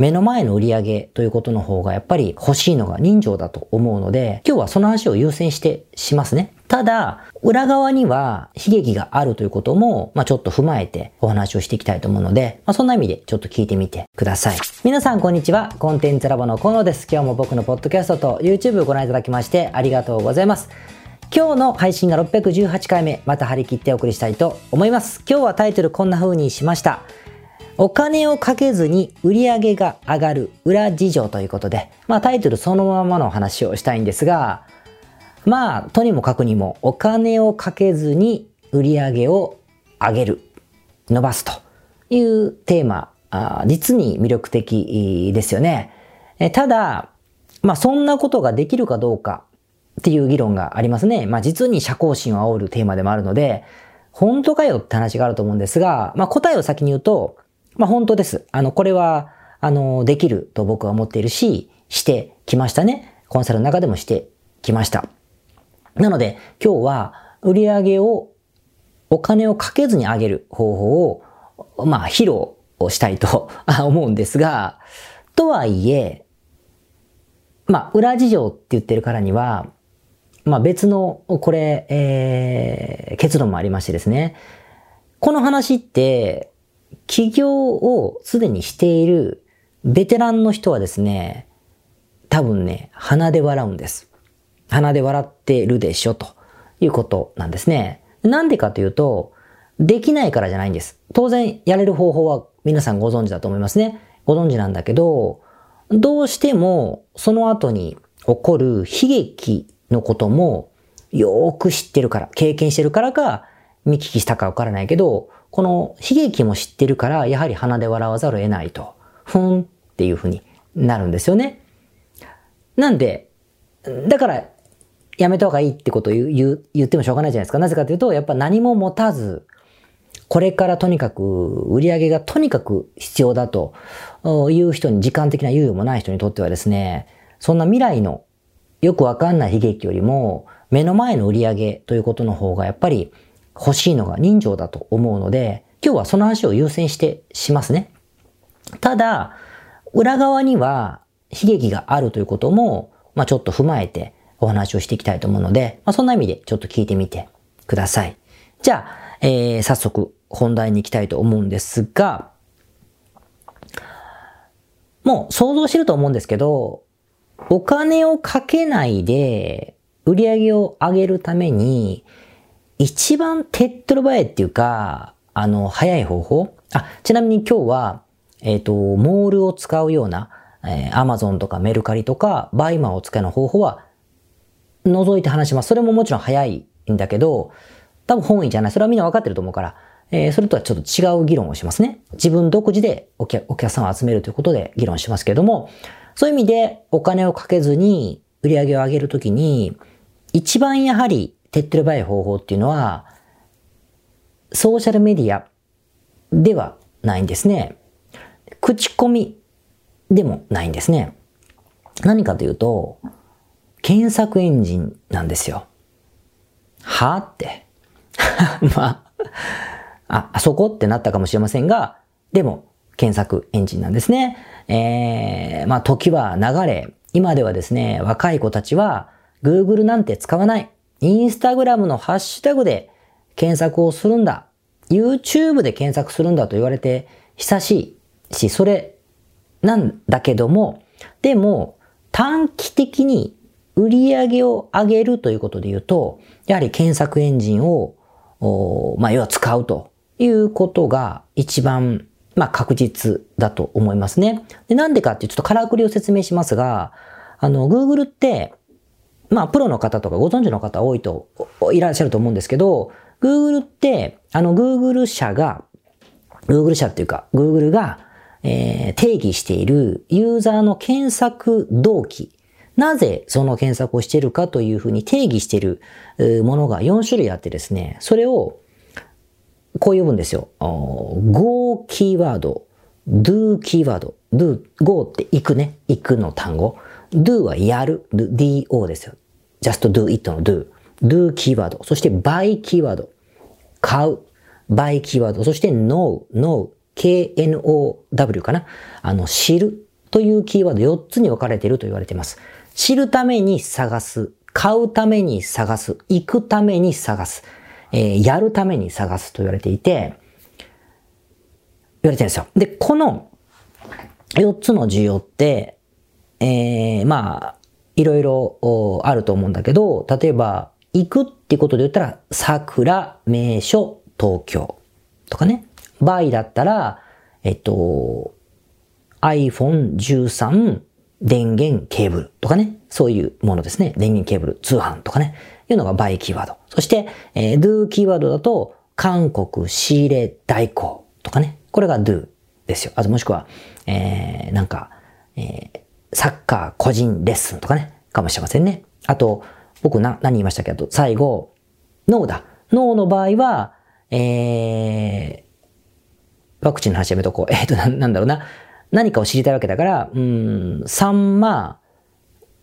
目の前の売り上げということの方がやっぱり欲しいのが人情だと思うので、今日はその話を優先してしますね。ただ、裏側には悲劇があるということも、まあ、ちょっと踏まえてお話をしていきたいと思うので、まあ、そんな意味でちょっと聞いてみてください。皆さんこんにちは。コンテンツラボの河野です。今日も僕のポッドキャストと YouTube をご覧いただきましてありがとうございます。今日の配信が618回目、また張り切ってお送りしたいと思います。今日はタイトルこんな風にしました。お金をかけずに売り上げが上がる裏事情ということで、まあタイトルそのままの話をしたいんですが、まあとにもかくにもお金をかけずに売り上げを上げる、伸ばすというテーマ、あ実に魅力的ですよね。えただ、まあそんなことができるかどうかっていう議論がありますね。まあ実に社交心を煽るテーマでもあるので、本当かよって話があると思うんですが、まあ答えを先に言うと、まあ本当です。あの、これは、あの、できると僕は思っているし、してきましたね。コンサルの中でもしてきました。なので、今日は売り上げをお金をかけずに上げる方法を、まあ、披露をしたいと 思うんですが、とはいえ、まあ、裏事情って言ってるからには、まあ別の、これ、えー、結論もありましてですね。この話って、起業をすでにしているベテランの人はですね、多分ね、鼻で笑うんです。鼻で笑ってるでしょ、ということなんですね。なんでかというと、できないからじゃないんです。当然、やれる方法は皆さんご存知だと思いますね。ご存知なんだけど、どうしてもその後に起こる悲劇のこともよーく知ってるから、経験してるからか見聞きしたかわからないけど、この悲劇も知ってるから、やはり鼻で笑わざるを得ないと、ふんっていうふうになるんですよね。なんで、だから、やめた方がいいってことを言う言ってもしょうがないじゃないですか。なぜかというと、やっぱ何も持たず、これからとにかく売り上げがとにかく必要だという人に時間的な猶予もない人にとってはですね、そんな未来のよくわかんない悲劇よりも目の前の売り上げということの方がやっぱり欲しいのが人情だと思うので、今日はその話を優先してしますね。ただ、裏側には悲劇があるということも、まあちょっと踏まえてお話をしていきたいと思うので、まあそんな意味でちょっと聞いてみてください。じゃあ、えー、早速本題に行きたいと思うんですが、もう想像してると思うんですけど、お金をかけないで売り上げを上げるために一番手っ取り早いっていうか、あの、早い方法？あ、ちなみに今日は、えーっと、モールを使うような、えー、Amazon とかメルカリとか、バイマーを使うの方法は、除いて話します。それももちろん早いんだけど、多分本意じゃない。それはみんなわかってると思うから、えー、それとはちょっと違う議論をしますね。自分独自でお客お客さんを集めるということで議論しますけれども、そういう意味でお金をかけずに売り上げを上げるときに、一番やはり手っ取り早い方法っていうのは、ソーシャルメディアではないんですね。口コミでもないんですね。何かというと、検索エンジンなんですよ。はあって。まあ、あ、そこってなったかもしれませんが、でも、検索エンジンなんですね。えー、まあ、時は流れ、今ではですね、若い子たちは、Google なんて使わない。インスタグラムのハッシュタグで検索をするんだ。YouTube で検索するんだと言われて久しいし、それなんだけども、でも短期的に売り上げを上げるということで言うと、やはり検索エンジンを、まあ、要は使うということが一番、まあ、確実だと思いますね。で、なんでかっていうちょっとからくりを説明しますが、あの、Google って、まあ、プロの方とかご存知の方多いと、いらっしゃると思うんですけど、Google って、あの Google 社が、Google 社っていうか、Google が、えー、定義しているユーザーの検索動機。なぜその検索をしているかというふうに定義しているものが4種類あってですね、それをこう呼ぶんですよ。go キーワード、do キーワード、do、go って行くね、行くの単語。Do はやる、do ですよ。just do it の do。do キーワード。そして buy キーワード。買う。buy キーワード。そして know, know, k-n-o-w かな。あの、知る。というキーワード4つに分かれていると言われています。知るために探す、買うために探す、行くために探す、えー、やるために探すと言われていて、言われてるんですよ。で、この4つの需要って、えー、まあ、いろいろあると思うんだけど、例えば、行くってことで言ったら、桜、名所、東京とかね。場合だったら、えっと、iPhone 13電源ケーブルとかね。そういうものですね。電源ケーブル、通販とかね。いうのがバイキーワード。そして、えー、do キーワードだと、韓国仕入れ代行とかね。これが do ですよ。あともしくは、えー、なんか、えー、サッカー個人レッスンとかね。かもしれませんね。あと、僕な、何言いましたけど、最後、脳だ。脳の場合は、えー、ワクチンの話やめとこう。えっ、ー、とな、なんだろうな。何かを知りたいわけだから、うん、三枚、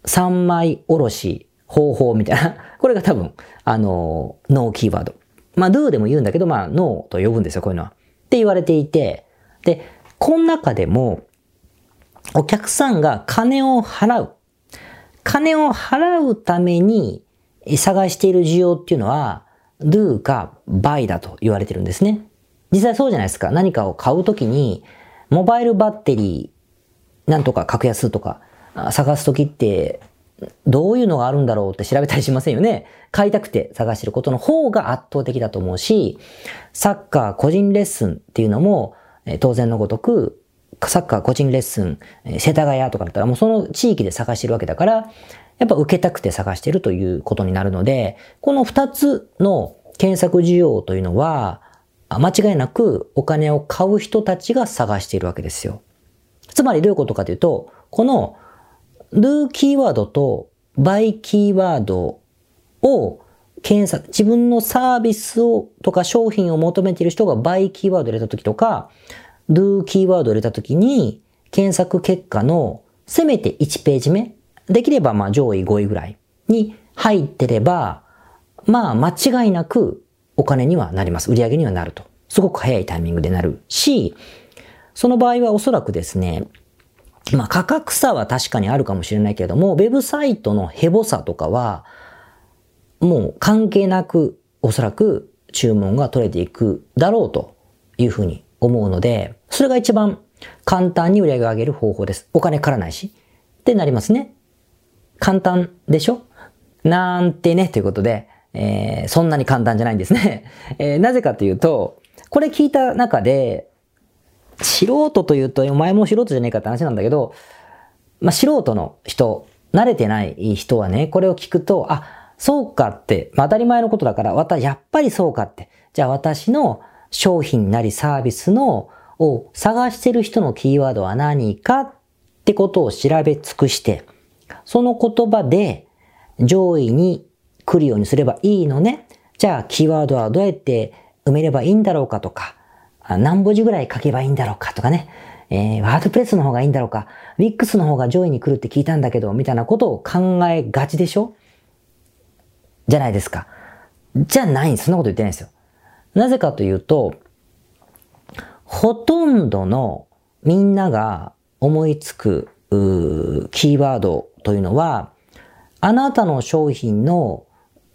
三枚おろし方法みたいな。これが多分、あの、脳キーワード。まあ、do でも言うんだけど、まあ、脳と呼ぶんですよ、こういうのは。って言われていて、で、この中でも、お客さんが金を払う。金を払うために探している需要っていうのは、do か buy だと言われてるんですね。実際そうじゃないですか。何かを買うときに、モバイルバッテリー、なんとか格安とか探すときって、どういうのがあるんだろうって調べたりしませんよね。買いたくて探してることの方が圧倒的だと思うし、サッカー個人レッスンっていうのも、当然のごとく、サッカー個人レッスン、世田谷とかだったらもうその地域で探してるわけだから、やっぱ受けたくて探してるということになるので、この二つの検索需要というのは、間違いなくお金を買う人たちが探しているわけですよ。つまりどういうことかというと、この do キーワードと buy キーワードを検索、自分のサービスをとか商品を求めている人が buy キーワード入れたときとか、do キーワードを入れたときに、検索結果のせめて1ページ目、できればまあ上位5位ぐらいに入ってれば、まあ間違いなくお金にはなります。売り上げにはなると。すごく早いタイミングでなるし、その場合はおそらくですね、まあ価格差は確かにあるかもしれないけれども、ウェブサイトのヘボさとかは、もう関係なくおそらく注文が取れていくだろうというふうに思うので、それが一番簡単に売り上げを上げる方法です。お金からないし。ってなりますね。簡単でしょ？なんてね、ということで、えー、そんなに簡単じゃないんですね。えー、なぜかというと、これ聞いた中で、素人というと、お前も素人じゃねえかって話なんだけど、まあ、素人の人、慣れてない人はね、これを聞くと、あ、そうかって、まあ、当たり前のことだから、わた、やっぱりそうかって。じゃあ私の商品なりサービスの、を探してる人のキーワードは何かってことを調べ尽くして、その言葉で上位に来るようにすればいいのね。じゃあ、キーワードはどうやって埋めればいいんだろうかとか、何文字ぐらい書けばいいんだろうかとかね。えー、ワードプレスの方がいいんだろうか。ウィックスの方が上位に来るって聞いたんだけど、みたいなことを考えがちでしょ？じゃないですか。じゃないそんなこと言ってないんですよ。なぜかというと、ほとんどのみんなが思いつくキーワードというのは、あなたの商品の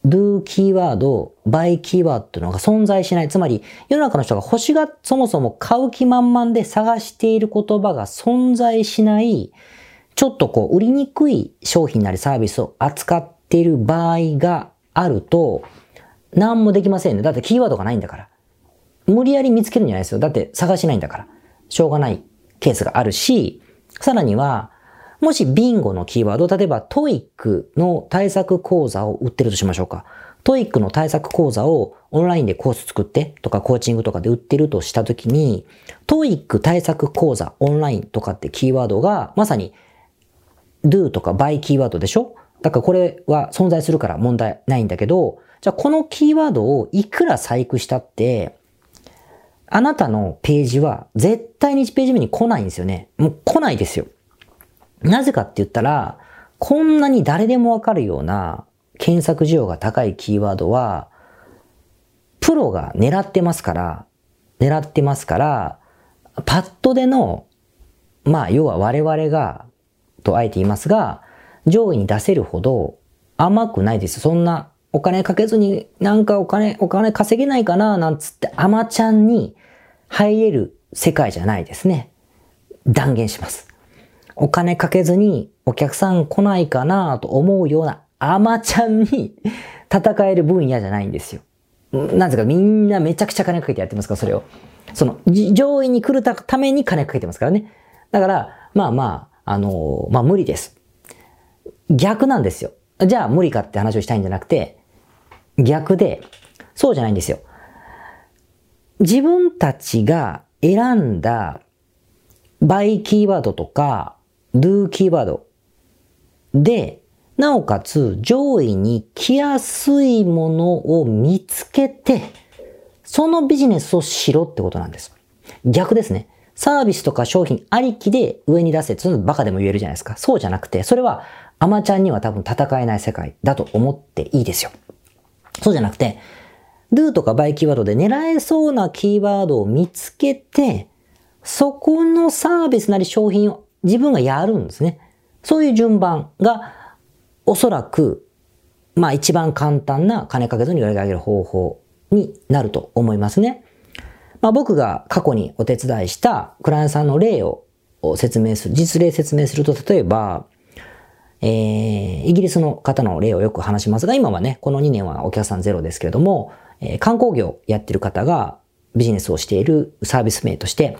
do キーワード、buy キーワードというのが存在しない。つまり、世の中の人が星がそもそも買う気満々で探している言葉が存在しない、ちょっとこう、売りにくい商品なりサービスを扱っている場合があると、何もできませんね。だってキーワードがないんだから。無理やり見つけるんじゃないですよ。だって探しないんだから。しょうがないケースがあるし、さらには、もしビンゴのキーワード、例えば TOEIC の対策講座を売ってるとしましょうか。 TOEIC の対策講座をオンラインでコース作ってとかコーチングとかで売ってるとしたときに、TOEIC 対策講座オンラインとかってキーワードがまさに do とか by キーワードでしょ？だからこれは存在するから問題ないんだけど、じゃあこのキーワードをいくら細工したって、あなたのページは絶対に1ページ目に来ないんですよね。もう来ないですよ。なぜかって言ったら、こんなに誰でもわかるような検索需要が高いキーワードは、プロが狙ってますから、狙ってますから、パッドでの、まあ、要は我々が、とあえて言いますが、上位に出せるほど甘くないです。そんなお金かけずになんかお金、お金稼げないかななんつって甘ちゃんに入れる世界じゃないですね。断言します。お金かけずにお客さん来ないかなと思うような甘ちゃんに戦える分野じゃないんですよ。なんですか、みんなめちゃくちゃ金かけてやってますから、それを。その、上位に来るために金かけてますからね。だから、まあまあ、あのー、まあ無理です。逆なんですよ。じゃあ無理かって話をしたいんじゃなくて、逆で、そうじゃないんですよ。自分たちが選んだ by キーワードとか do キーワードで、なおかつ上位に来やすいものを見つけて、そのビジネスをしろってことなんです。逆ですね。サービスとか商品ありきで上に出せっていうのバカでも言えるじゃないですか。そうじゃなくて、それはアマちゃんには多分戦えない世界だと思っていいですよ。そうじゃなくて、do とか by キーワードで狙えそうなキーワードを見つけて、そこのサービスなり商品を自分がやるんですね。そういう順番がおそらく、まあ一番簡単な金かけずに売り上げる方法になると思いますね。まあ僕が過去にお手伝いしたクライアントさんの例を説明する、実例説明すると、例えば、えー、イギリスの方の例をよく話しますが、今はね、この2年はお客さんゼロですけれども、えー、観光業やってる方がビジネスをしているサービス名として、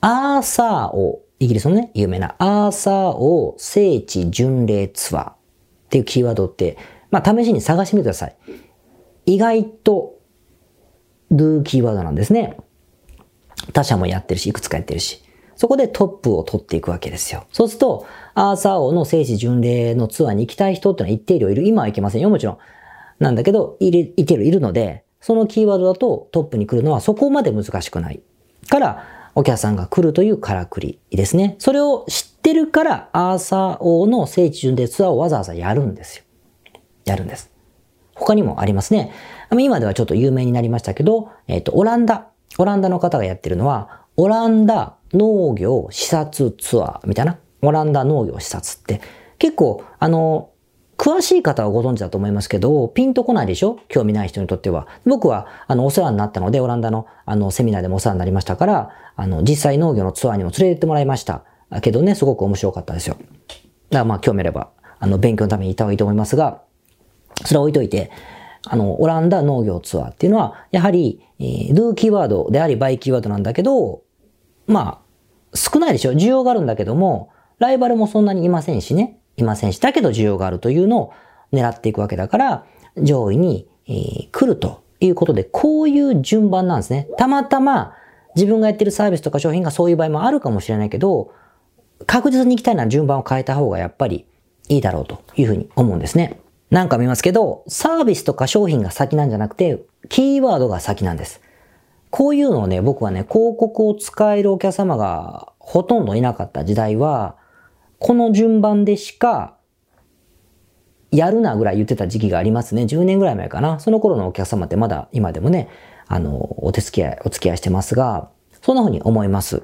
アーサーを、イギリスのね、有名なアーサーを聖地巡礼ツアーっていうキーワードって、まあ試しに探してみてください。意外と、do キーワードなんですね。他社もやってるし、いくつかやってるし。そこでトップを取っていくわけですよ。そうすると、アーサー王の聖地巡礼のツアーに行きたい人ってのは一定量いる。今は行けませんよ、もちろん。なんだけど、いる、いてる、いるので、そのキーワードだとトップに来るのはそこまで難しくない。から、お客さんが来るというからくりですね。それを知ってるから、アーサー王の聖地巡礼ツアーをわざわざやるんですよ。やるんです。他にもありますね。今ではちょっと有名になりましたけど、えっ、ー、と、オランダ。オランダの方がやってるのは、オランダ農業視察ツアーみたいな？オランダ農業視察って。結構、あの、詳しい方はご存知だと思いますけど、ピンとこないでしょ？興味ない人にとっては。僕は、あの、お世話になったので、オランダの、あの、セミナーでもお世話になりましたから、あの、実際農業のツアーにも連れてってもらいました。けどね、すごく面白かったですよ。だからまあ、興味あれば、あの、勉強のために行った方がいいと思いますが、それは置いといて、あの、オランダ農業ツアーっていうのは、やはり、えー、do キーワードであり、バイキーワードなんだけど、まあ、少ないでしょ需要があるんだけども、ライバルもそんなにいませんしね。いませんし、だけど需要があるというのを狙っていくわけだから、上位に、えー、来るということで、こういう順番なんですね。たまたま自分がやってるサービスとか商品がそういう場合もあるかもしれないけど、確実に行きたいなら順番を変えた方がやっぱりいいだろうというふうに思うんですね。なんか見ますけど、サービスとか商品が先なんじゃなくて、キーワードが先なんです。こういうのをね、僕はね、広告を使えるお客様がほとんどいなかった時代は、この順番でしか、やるなぐらい言ってた時期がありますね。10年ぐらい前かな。その頃のお客様ってまだ今でもね、あの、お手付き合い、お付き合いしてますが、そんな風に思います。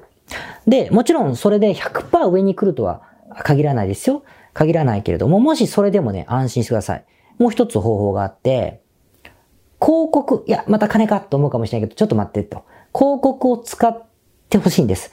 で、もちろんそれで100%上に来るとは限らないですよ。限らないけれども、もしそれでもね、安心してください。もう一つ方法があって、広告、いや、また金かと思うかもしれないけど、ちょっと待ってと。広告を使ってほしいんです。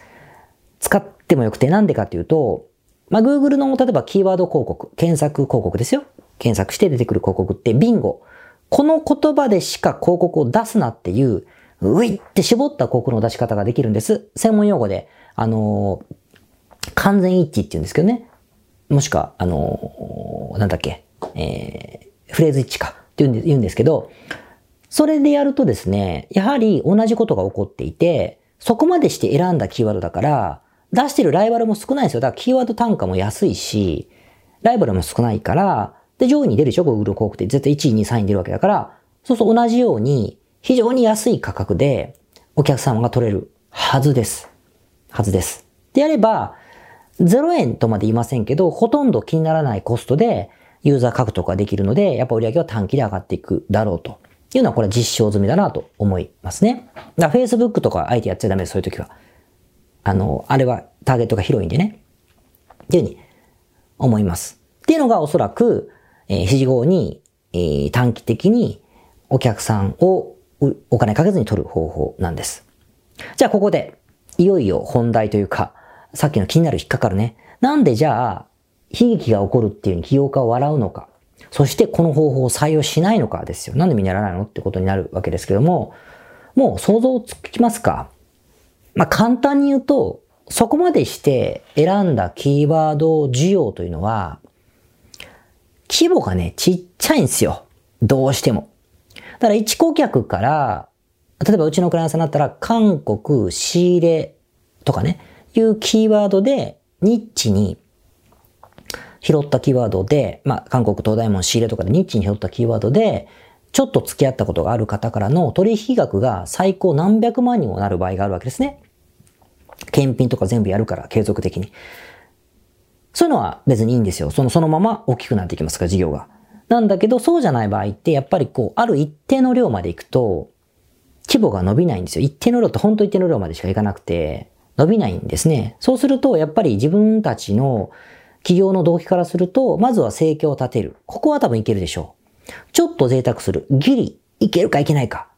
使ってもよくて、なんでかっていうと、まあ、Google の例えばキーワード広告、検索広告ですよ。検索して出てくる広告ってビンゴ。この言葉でしか広告を出すなっていう、ういって絞った広告の出し方ができるんです。専門用語で、あのー、完全一致って言うんですけどね。もしくは、あのー、なんだっけ、えー、フレーズ一致かって言うんですけど、それでやるとですね、やはり同じことが起こっていて、そこまでして選んだキーワードだから、出してるライバルも少ないですよ。だからキーワード単価も安いし、ライバルも少ないから、で、上位に出るでしょ ?Google 広告って絶対1位、2位、3位に出るわけだから、そうそう同じように、非常に安い価格でお客様が取れるはずです。はずです。でやれば、0円とまで言いませんけど、ほとんど気にならないコストでユーザー獲得ができるので、やっぱ売り上げは短期で上がっていくだろうというのはこれは実証済みだなと思いますね。だから Facebook とかあえてやっちゃダメです、そういう時は。あの、あれはターゲットが広いんでね。っていうふうに思います。っていうのがおそらく、えー、指示後に、えー、短期的にお客さんをお金かけずに取る方法なんです。じゃあここで、いよいよ本題というか、さっきの気になる引っかかるね。なんでじゃあ、悲劇が起こるっていうに起業家を笑うのか？そしてこの方法を採用しないのかですよ。なんでみんなやらないのってことになるわけですけども、もう想像つきますか？まあ、簡単に言うと、そこまでして選んだキーワード需要というのは、規模がね、ちっちゃいんですよ。どうしても。だから一顧客から、例えばうちのクライアントさんだったら、韓国、仕入れとかね、いうキーワードで、ニッチに拾ったキーワードで、まあ、韓国東大門仕入れとかでニッチに拾ったキーワードで、ちょっと付き合ったことがある方からの取引額が最高何百万にもなる場合があるわけですね。検品とか全部やるから継続的に。そういうのは別にいいんですよ。その、そのまま大きくなっていきますから、事業が。なんだけど、そうじゃない場合って、やっぱりこう、ある一定の量まで行くと、規模が伸びないんですよ。一定の量って本当一定の量までしか行かなくて、伸びないんですね。そうすると、やっぱり自分たちの企業の動機からすると、まずは生計を立てる。ここは多分いけるでしょう。ちょっと贅沢する。ギリ、いけるかいけないか。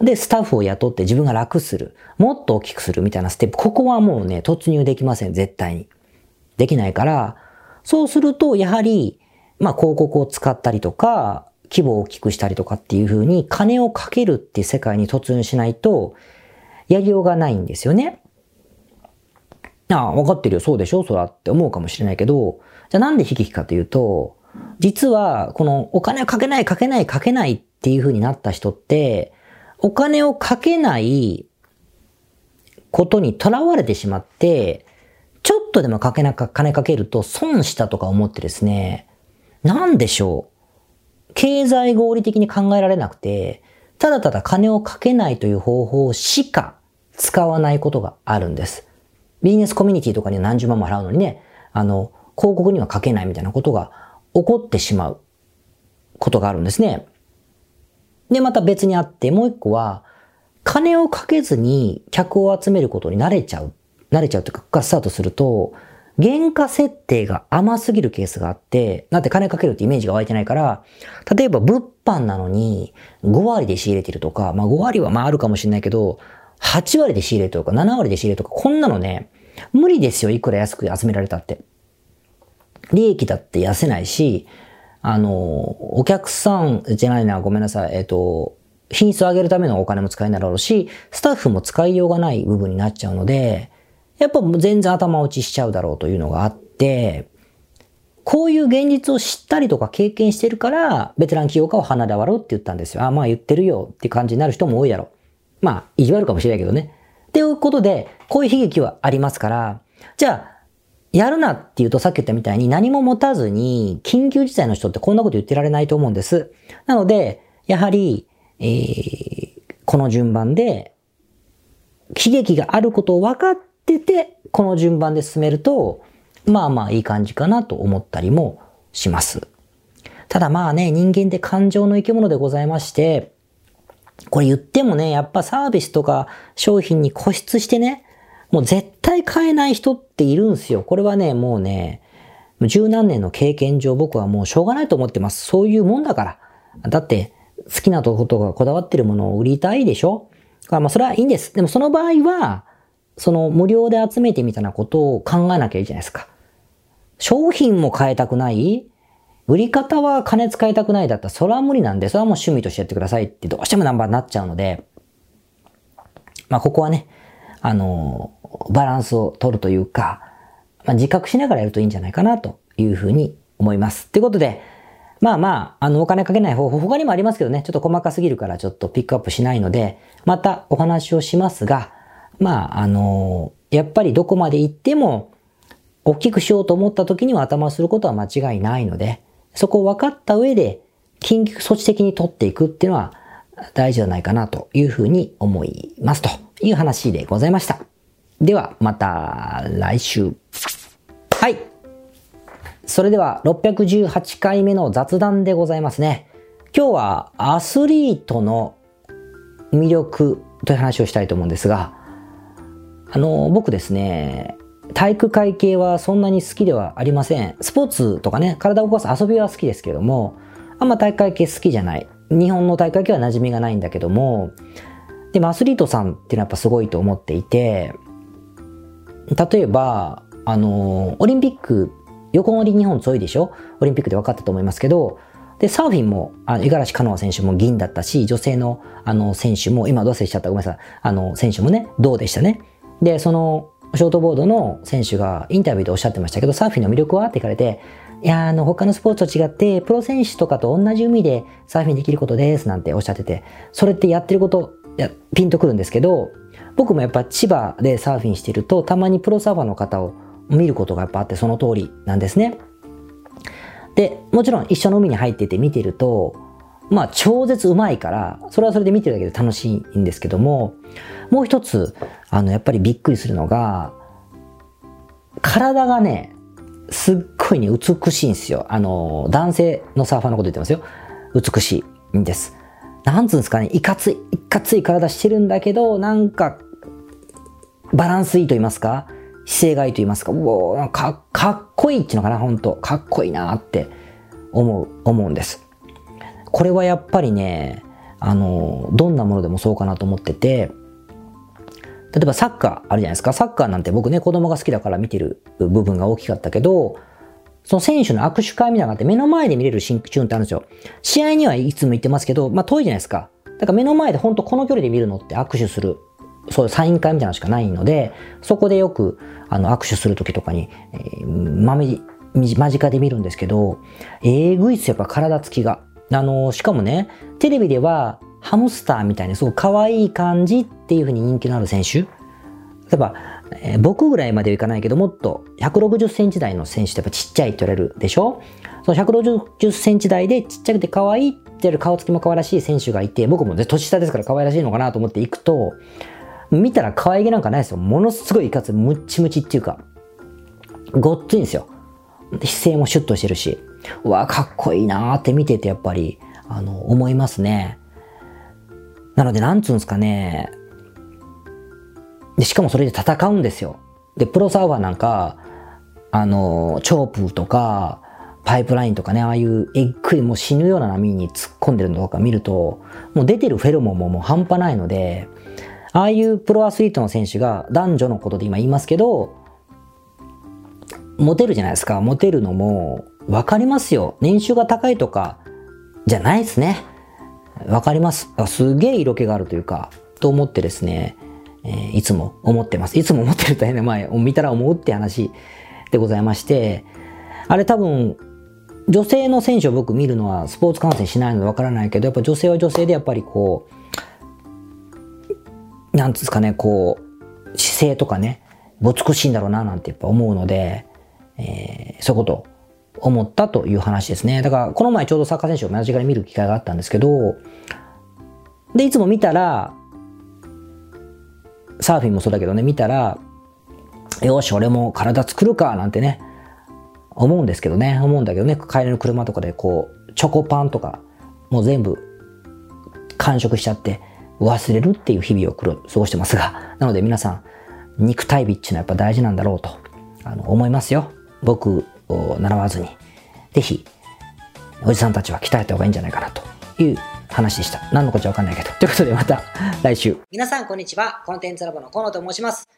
で、スタッフを雇って自分が楽する。もっと大きくするみたいなステップ。ここはもうね、突入できません。絶対に。できないから、そうすると、やはり、まあ、広告を使ったりとか、規模を大きくしたりとかっていう風に、金をかけるっていう世界に突入しないと、やりようがないんですよね。ああ、分かってるよ、そうでしょ、そらって思うかもしれないけど、じゃあなんで悲劇かというと、実は、このお金をかけない、かけない、かけないっていう風になった人って、お金をかけないことにとらわれてしまって、ちょっとでもかけなか、金かけると損したとか思ってですね、なんでしょう？経済合理的に考えられなくて、ただただ金をかけないという方法しか使わないことがあるんです。ビジネスコミュニティとかには何十万も払うのにね、あの、広告にはかけないみたいなことが起こってしまうことがあるんですね。で、また別にあって、もう一個は、金をかけずに客を集めることに慣れちゃう。慣れちゃうというか、ここからスタートすると、原価設定が甘すぎるケースがあって、だって金かけるってイメージが湧いてないから、例えば物販なのに5割で仕入れてるとか、まあ5割はまああるかもしれないけど、8割で仕入れとか7割で仕入れとか、こんなのね、無理ですよ、いくら安く集められたって。利益だって痩せないし、あの、お客さんじゃないな、ごめんなさい。えっ、と、品質を上げるためのお金も使いになるし、スタッフも使いようがない部分になっちゃうので、やっぱ全然頭打ちしちゃうだろうというのがあって、こういう現実を知ったりとか経験してるから、ベテラン起業家を離れわろうって言ったんですよ。あ、まあ言ってるよって感じになる人も多いだろう。まあ、意地悪かもしれないけどね。っていうことで、こういう悲劇はありますから、じゃあ、やるなって言うとさっき言ったみたいに何も持たずに緊急事態の人ってこんなこと言ってられないと思うんです。なので、やはり、えー、この順番で悲劇があることを分かってて、この順番で進めると、まあまあいい感じかなと思ったりもします。ただまあね、人間って感情の生き物でございまして、これ言ってもね、やっぱサービスとか商品に固執してね、もう絶対買えない人っているんですよ。これはね、もうね、十何年の経験上僕はもうしょうがないと思ってます。そういうもんだから。だって、好きなとことかこだわってるものを売りたいでしょまあそれはいいんです。でもその場合は、その無料で集めてみたいなことを考えなきゃいいじゃないですか。商品も変えたくない売り方は金使いたくないだったらそれは無理なんで、それはもう趣味としてやってくださいってどうしてもナンバーになっちゃうので、まあここはね、あの、バランスを取るというか、まあ、自覚しながらやるといいんじゃないかなというふうに思います。ということで、まあまあ、あの、お金かけない方法、他にもありますけどね、ちょっと細かすぎるからちょっとピックアップしないので、またお話をしますが、まあ、あの、やっぱりどこまで行っても、大きくしようと思った時には頭をすることは間違いないので、そこを分かった上で、緊急措置的に取っていくっていうのは大事じゃないかなというふうに思いますという話でございました。では、また来週。はい。それでは、618回目の雑談でございますね。今日はアスリートの魅力という話をしたいと思うんですが、あの、僕ですね、体育会系はそんなに好きではありません。スポーツとかね、体を動かす遊びは好きですけども、あんま体育会系好きじゃない。日本の体育会系は馴染みがないんだけども、でもアスリートさんっていうのはやっぱすごいと思っていて、例えば、あの、オリンピック、横乗り日本強いでしょ？オリンピックで分かったと思いますけど、で、サーフィンも、あの、五十嵐カノア選手も銀だったし、女性の、あの、選手も、今どうせしちゃった、ごめんなさい、あの、選手もね、銅でしたね。で、その、ショートボードの選手がインタビューでおっしゃってましたけど、サーフィンの魅力はって聞かれて、いや、あの、他のスポーツと違って、プロ選手とかと同じ海でサーフィンできることです、なんておっしゃってて、それってやってること、やピンとくるんですけど、僕もやっぱ千葉でサーフィンしてると、たまにプロサーファーの方を見ることがやっぱあって、その通りなんですね。で、もちろん一緒の海に入ってて見てると、まあ超絶うまいから、それはそれで見てるだけで楽しいんですけども、もう一つ、あの、やっぱりびっくりするのが、体がね、すっごいね、美しいんですよ。あの、男性のサーファーのこと言ってますよ。美しいんです。なんつうんですかね、いかつい、いかつい体してるんだけど、なんか、バランスいいと言いますか、姿勢がいいと言いますか、うおかかっこいいっていうのかな、本当かっこいいなって思う、思うんです。これはやっぱりね、あの、どんなものでもそうかなと思ってて、例えばサッカーあるじゃないですか。サッカーなんて僕ね、子供が好きだから見てる部分が大きかったけど、その選手の握手会みたいなのって目の前で見れる新チューンってあるんですよ。試合にはいつも行ってますけど、まあ遠いじゃないですか。だから目の前で本当この距離で見るのって握手する、そういうサイン会みたいなのしかないので、そこでよくあの握手する時とかに、えー、まめ、間近で見るんですけど、えぐいっすよ、やっぱ体つきが。あの、しかもね、テレビではハムスターみたいにすごく可愛い感じっていう風に人気のある選手。例えば、えー、僕ぐらいまではいかないけど、もっと160センチ台の選手ってやっぱちっちゃいって言われるでしょ？その160センチ台でちっちゃくて可愛いって言われる顔つきも可愛らしい選手がいて、僕もね、年下ですから可愛らしいのかなと思って行くと、見たら可愛げなんかないですよ。ものすごいいかつ、ムッチムチっていうか、ごっついんですよ。姿勢もシュッとしてるし、うわ、かっこいいなーって見ててやっぱり、あの、思いますね。なので、なんつうんですかね。で、しかもそれで戦うんですよ。で、プロサーファーなんか、あの、チョープとか、パイプラインとかね、ああいうえっくいもう死ぬような波に突っ込んでるのとか見ると、もう出てるフェロモンももう半端ないので、ああいうプロアスリートの選手が男女のことで今言いますけど、モテるじゃないですか。モテるのもわかりますよ。年収が高いとかじゃないですね。わかります。すげえ色気があるというか、と思ってですね、えー、いつも思ってます。いつも思ってると変な前、見たら思うって話でございまして、あれ多分、女性の選手を僕見るのはスポーツ観戦しないのでわからないけど、やっぱ女性は女性でやっぱりこう、なんですかね、こう、姿勢とかね、美しいんだろうななんてやっぱ思うので、えー、そういうこと思ったという話ですね。だから、この前ちょうどサッカー選手を間近に見る機会があったんですけど、で、いつも見たら、サーフィンもそうだけどね、見たら、よし、俺も体作るか、なんてね、思うんですけどね、思うんだけどね、帰りの車とかでこう、チョコパンとか、もう全部完食しちゃって、忘れるっていう日々を過ごしてますが、なので皆さん、肉体美っていうのはやっぱ大事なんだろうと、あの、思いますよ。僕習わずに、ぜひ、おじさんたちは鍛えた方がいいんじゃないかなという話でした。何のこっちゃわかんないけど。ということでまた来週。皆さんこんにちは。コンテンツラボの河野と申します。